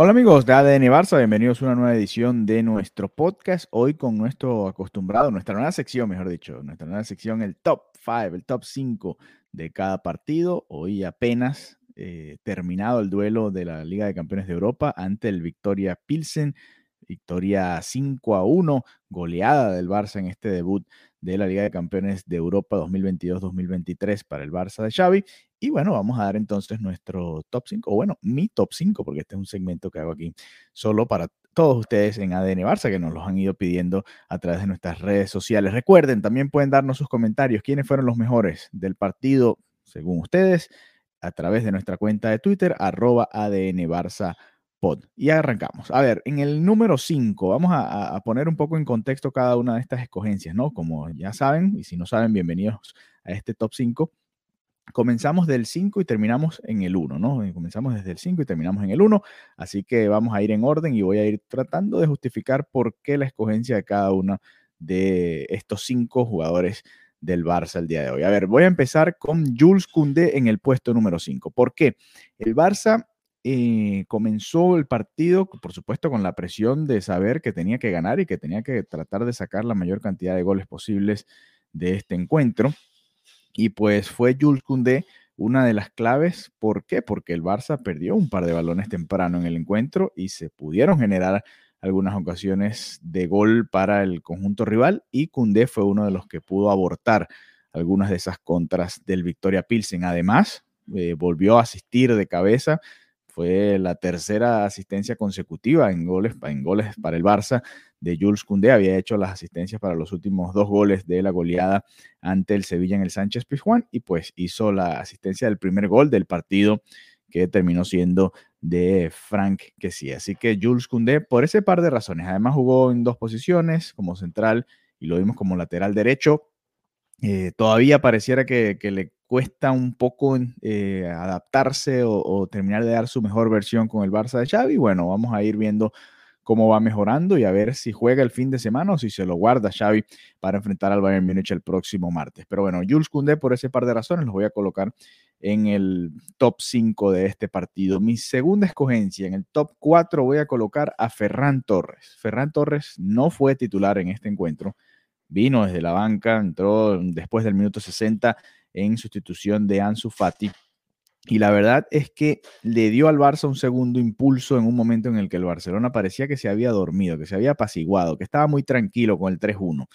Hola amigos de ADN Barça, bienvenidos a una nueva edición de nuestro podcast. Hoy con nuestro acostumbrado, nuestra nueva sección, mejor dicho, nuestra nueva sección, el top 5, el top 5 de cada partido. Hoy apenas eh, terminado el duelo de la Liga de Campeones de Europa ante el Victoria Pilsen. Victoria 5 a 1, goleada del Barça en este debut de la Liga de Campeones de Europa 2022-2023 para el Barça de Xavi. Y bueno, vamos a dar entonces nuestro top 5, o bueno, mi top 5, porque este es un segmento que hago aquí solo para todos ustedes en ADN Barça, que nos los han ido pidiendo a través de nuestras redes sociales. Recuerden, también pueden darnos sus comentarios, quiénes fueron los mejores del partido, según ustedes, a través de nuestra cuenta de Twitter, arroba ADN Barça Pod. Y arrancamos. A ver, en el número 5, vamos a, a, poner un poco en contexto cada una de estas escogencias, ¿no? Como ya saben, y si no saben, bienvenidos a este top 5. Comenzamos del 5 y terminamos en el 1, ¿no? Comenzamos desde el 5 y terminamos en el 1, así que vamos a ir en orden y voy a ir tratando de justificar por qué la escogencia de cada uno de estos cinco jugadores del Barça el día de hoy. A ver, voy a empezar con Jules Koundé en el puesto número 5. ¿Por qué? El Barça comenzó el partido, por supuesto, con la presión de saber que tenía que ganar y que tenía que tratar de sacar la mayor cantidad de goles posibles de este encuentro. Y pues fue Jules Koundé una de las claves. ¿Por qué? Porque el Barça perdió un par de balones temprano en el encuentro y se pudieron generar algunas ocasiones de gol para el conjunto rival y Koundé fue uno de los que pudo abortar algunas de esas contras del Victoria Pilsen. Además, eh, volvió a asistir de cabeza fue la tercera asistencia consecutiva en goles, en goles para el Barça de Jules Koundé. Había hecho las asistencias para los últimos dos goles de la goleada ante el Sevilla en el Sánchez Pizjuán y pues hizo la asistencia del primer gol del partido que terminó siendo de Frank que sí. Así que Jules Koundé, por ese par de razones, además jugó en dos posiciones, como central y lo vimos como lateral derecho. Eh, todavía pareciera que, que, le cuesta un poco eh, adaptarse o, terminar de dar su mejor versión con el Barça de Xavi. Bueno, vamos a ir viendo cómo va mejorando y a ver si juega el fin de semana o si se lo guarda Xavi para enfrentar al Bayern Múnich el próximo martes. Pero bueno, Jules Koundé por ese par de razones los voy a colocar en el top 5 de este partido. Mi segunda escogencia, en el top 4 voy a colocar a Ferran Torres. Ferran Torres no fue titular en este encuentro. Vino desde la banca, entró después del minuto 60 en sustitución de Ansu Fati. Y la verdad es que le dio al Barça un segundo impulso en un momento en el que el Barcelona parecía que se había dormido, que se había apaciguado, que estaba muy tranquilo con el 3-1.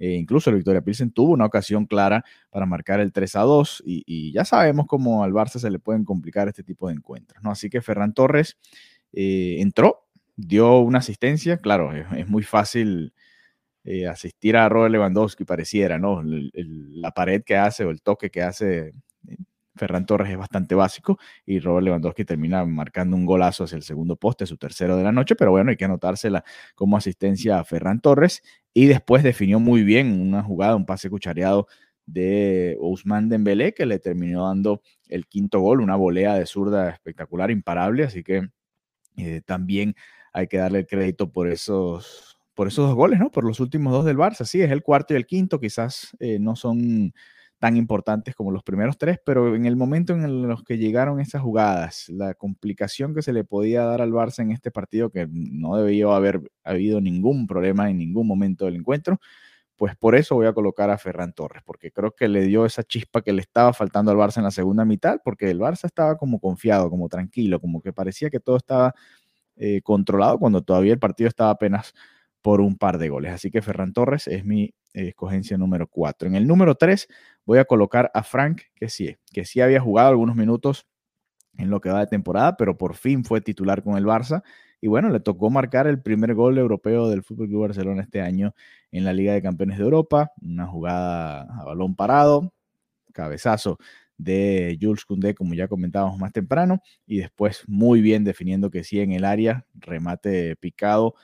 Eh, incluso el Victoria Pilsen tuvo una ocasión clara para marcar el 3 2 y, y, ya sabemos cómo al Barça se le pueden complicar este tipo de encuentros. ¿no? Así que Ferran Torres eh, entró, dio una asistencia, claro, es muy fácil eh, asistir a Robert Lewandowski pareciera, ¿no? La pared que hace o el toque que hace eh, Ferran Torres es bastante básico y Robert Lewandowski termina marcando un golazo hacia el segundo poste, su tercero de la noche, pero bueno, hay que anotársela como asistencia a Ferran Torres y después definió muy bien una jugada, un pase cuchareado de Ousmane Dembélé que le terminó dando el quinto gol, una volea de zurda espectacular, imparable, así que eh, también hay que darle el crédito por esos por esos dos goles, ¿no? Por los últimos dos del Barça. Sí, es el cuarto y el quinto, quizás eh, no son tan importantes como los primeros tres, pero en el momento en los que llegaron esas jugadas, la complicación que se le podía dar al Barça en este partido, que no debió haber habido ningún problema en ningún momento del encuentro, pues por eso voy a colocar a Ferran Torres, porque creo que le dio esa chispa que le estaba faltando al Barça en la segunda mitad, porque el Barça estaba como confiado, como tranquilo, como que parecía que todo estaba eh, controlado cuando todavía el partido estaba apenas por un par de goles. Así que Ferran Torres es mi eh, escogencia número 4. En el número 3 voy a colocar a Frank, que sí, que sí había jugado algunos minutos en lo que va de temporada, pero por fin fue titular con el Barça, Y bueno, le tocó marcar el primer gol europeo del Fútbol Club Barcelona este año en la Liga de Campeones de Europa. Una jugada a balón parado, cabezazo de Jules Koundé, como ya comentábamos más temprano, y después muy bien definiendo que sí en el área, remate picado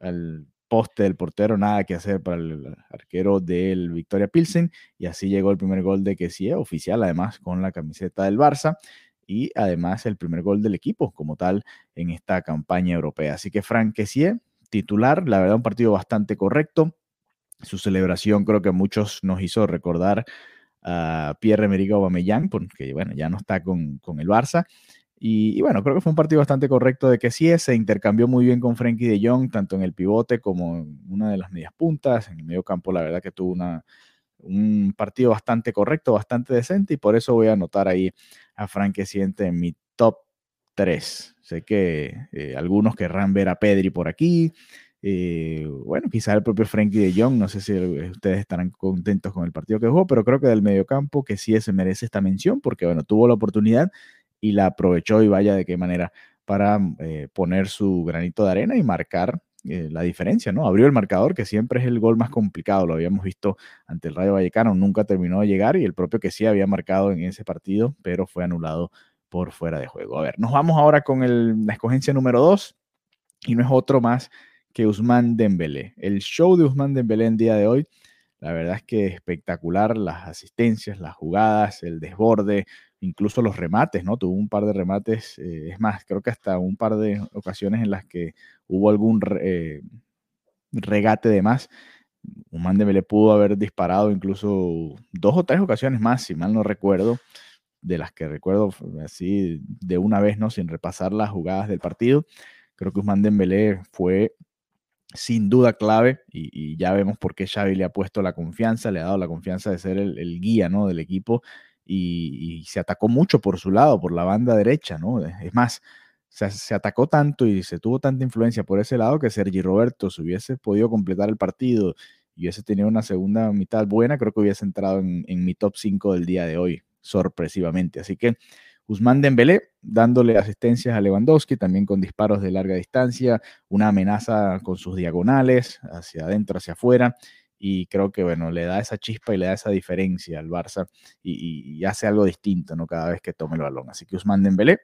al poste del portero, nada que hacer para el arquero del Victoria Pilsen, y así llegó el primer gol de sí, oficial, además con la camiseta del Barça, y además el primer gol del equipo como tal en esta campaña europea. Así que Frank Kessie, titular, la verdad un partido bastante correcto. Su celebración creo que muchos nos hizo recordar a Pierre-Emerick Aubameyang, porque bueno, ya no está con, con el Barça. Y, bueno, creo que fue un partido bastante correcto de que sí, se intercambió muy bien con Frenkie de Jong, tanto en el pivote como en una de las medias puntas. En el medio campo, la verdad que tuvo una, un partido bastante correcto, bastante decente, y por eso voy a anotar ahí a Frank Siente en mi top 3. Sé que eh, algunos querrán ver a Pedri por aquí, eh, bueno, quizá el propio Frankie de Jong, no sé si ustedes estarán contentos con el partido que jugó, pero creo que del mediocampo que sí se merece esta mención porque, bueno, tuvo la oportunidad y la aprovechó y vaya de qué manera para eh, poner su granito de arena y marcar eh, la diferencia, ¿no? Abrió el marcador, que siempre es el gol más complicado, lo habíamos visto ante el Rayo Vallecano, nunca terminó de llegar y el propio que sí había marcado en ese partido, pero fue anulado por fuera de juego. A ver, nos vamos ahora con la escogencia número 2 y no es otro más que Usman Dembélé. El show de Usman Dembélé en día de hoy, la verdad es que espectacular, las asistencias, las jugadas, el desborde, incluso los remates, ¿no? Tuvo un par de remates, eh, es más, creo que hasta un par de ocasiones en las que hubo algún eh, regate de más. Usman Dembélé pudo haber disparado incluso dos o tres ocasiones más, si mal no recuerdo, de las que recuerdo así de una vez, ¿no? Sin repasar las jugadas del partido. Creo que Usman Dembélé fue sin duda clave y, ya vemos por qué Xavi le ha puesto la confianza, le ha dado la confianza de ser el, guía ¿no? del equipo y, se atacó mucho por su lado, por la banda derecha, ¿no? Es más, se, atacó tanto y se tuvo tanta influencia por ese lado que Sergi Roberto, si hubiese podido completar el partido y hubiese tenido una segunda mitad buena, creo que hubiese entrado en, en mi top 5 del día de hoy, sorpresivamente. Así que Guzmán Dembélé dándole asistencias a Lewandowski, también con disparos de larga distancia, una amenaza con sus diagonales, hacia adentro, hacia afuera, y creo que, bueno, le da esa chispa y le da esa diferencia al Barça y, hace algo distinto, ¿no? Cada vez que tome el balón. Así que Guzmán Dembélé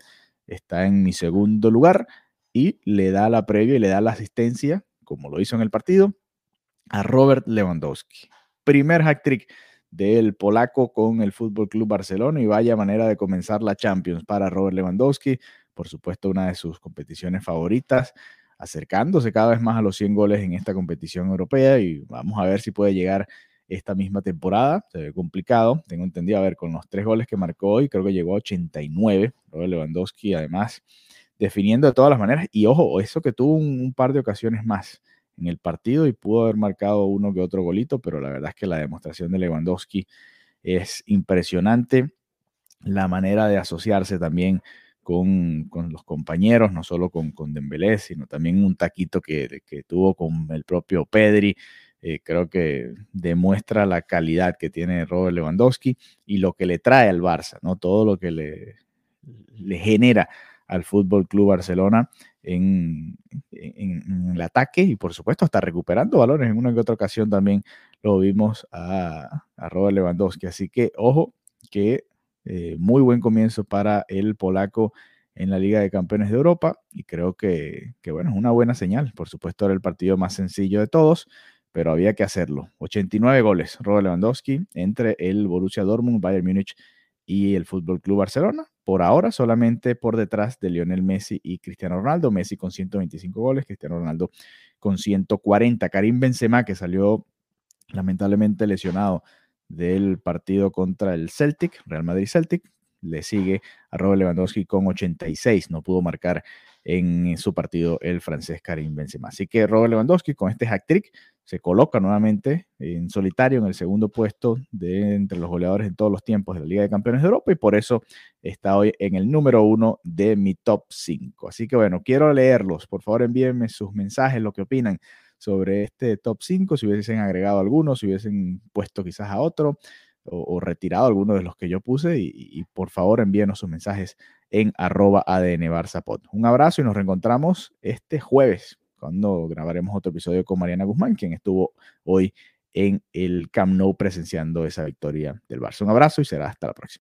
está en mi segundo lugar y le da la previa y le da la asistencia, como lo hizo en el partido, a Robert Lewandowski. Primer hack trick del polaco con el Fútbol Club Barcelona y vaya manera de comenzar la Champions para Robert Lewandowski, por supuesto una de sus competiciones favoritas, acercándose cada vez más a los 100 goles en esta competición europea y vamos a ver si puede llegar esta misma temporada. Se ve complicado, tengo entendido, a ver, con los tres goles que marcó hoy, creo que llegó a 89. Robert Lewandowski, además, definiendo de todas las maneras. Y ojo, eso que tuvo un par de ocasiones más en el partido y pudo haber marcado uno que otro golito, pero la verdad es que la demostración de Lewandowski es impresionante. La manera de asociarse también con, los compañeros, no solo con, con Dembélé, sino también un taquito que, que tuvo con el propio Pedri. Eh, creo que demuestra la calidad que tiene Robert Lewandowski y lo que le trae al Barça, ¿no? Todo lo que le, le genera al Fútbol Club Barcelona en, el ataque y por supuesto está recuperando valores. En una que otra ocasión también lo vimos a, Robert Lewandowski. Así que ojo que eh, muy buen comienzo para el polaco en la Liga de Campeones de Europa y creo que, que, bueno, es una buena señal. Por supuesto era el partido más sencillo de todos, pero había que hacerlo. 89 goles Robert Lewandowski entre el Borussia Dortmund, Bayern Múnich y el Fútbol Club Barcelona. Por ahora, solamente por detrás de Lionel Messi y Cristiano Ronaldo. Messi con 125 goles, Cristiano Ronaldo con 140. Karim Benzema, que salió lamentablemente lesionado del partido contra el Celtic, Real Madrid Celtic, le sigue a Robert Lewandowski con 86. No pudo marcar en su partido el francés Karim Benzema. Así que Robert Lewandowski con este hack trick se coloca nuevamente en solitario en el segundo puesto de entre los goleadores en todos los tiempos de la Liga de Campeones de Europa y por eso está hoy en el número uno de mi top 5. Así que bueno, quiero leerlos. Por favor, envíenme sus mensajes, lo que opinan sobre este top 5, si hubiesen agregado algunos, si hubiesen puesto quizás a otro. o, retirado alguno de los que yo puse y, por favor envíenos sus mensajes en arroba ADN Un abrazo y nos reencontramos este jueves cuando grabaremos otro episodio con Mariana Guzmán, quien estuvo hoy en el Camp Nou presenciando esa victoria del Barça. Un abrazo y será hasta la próxima.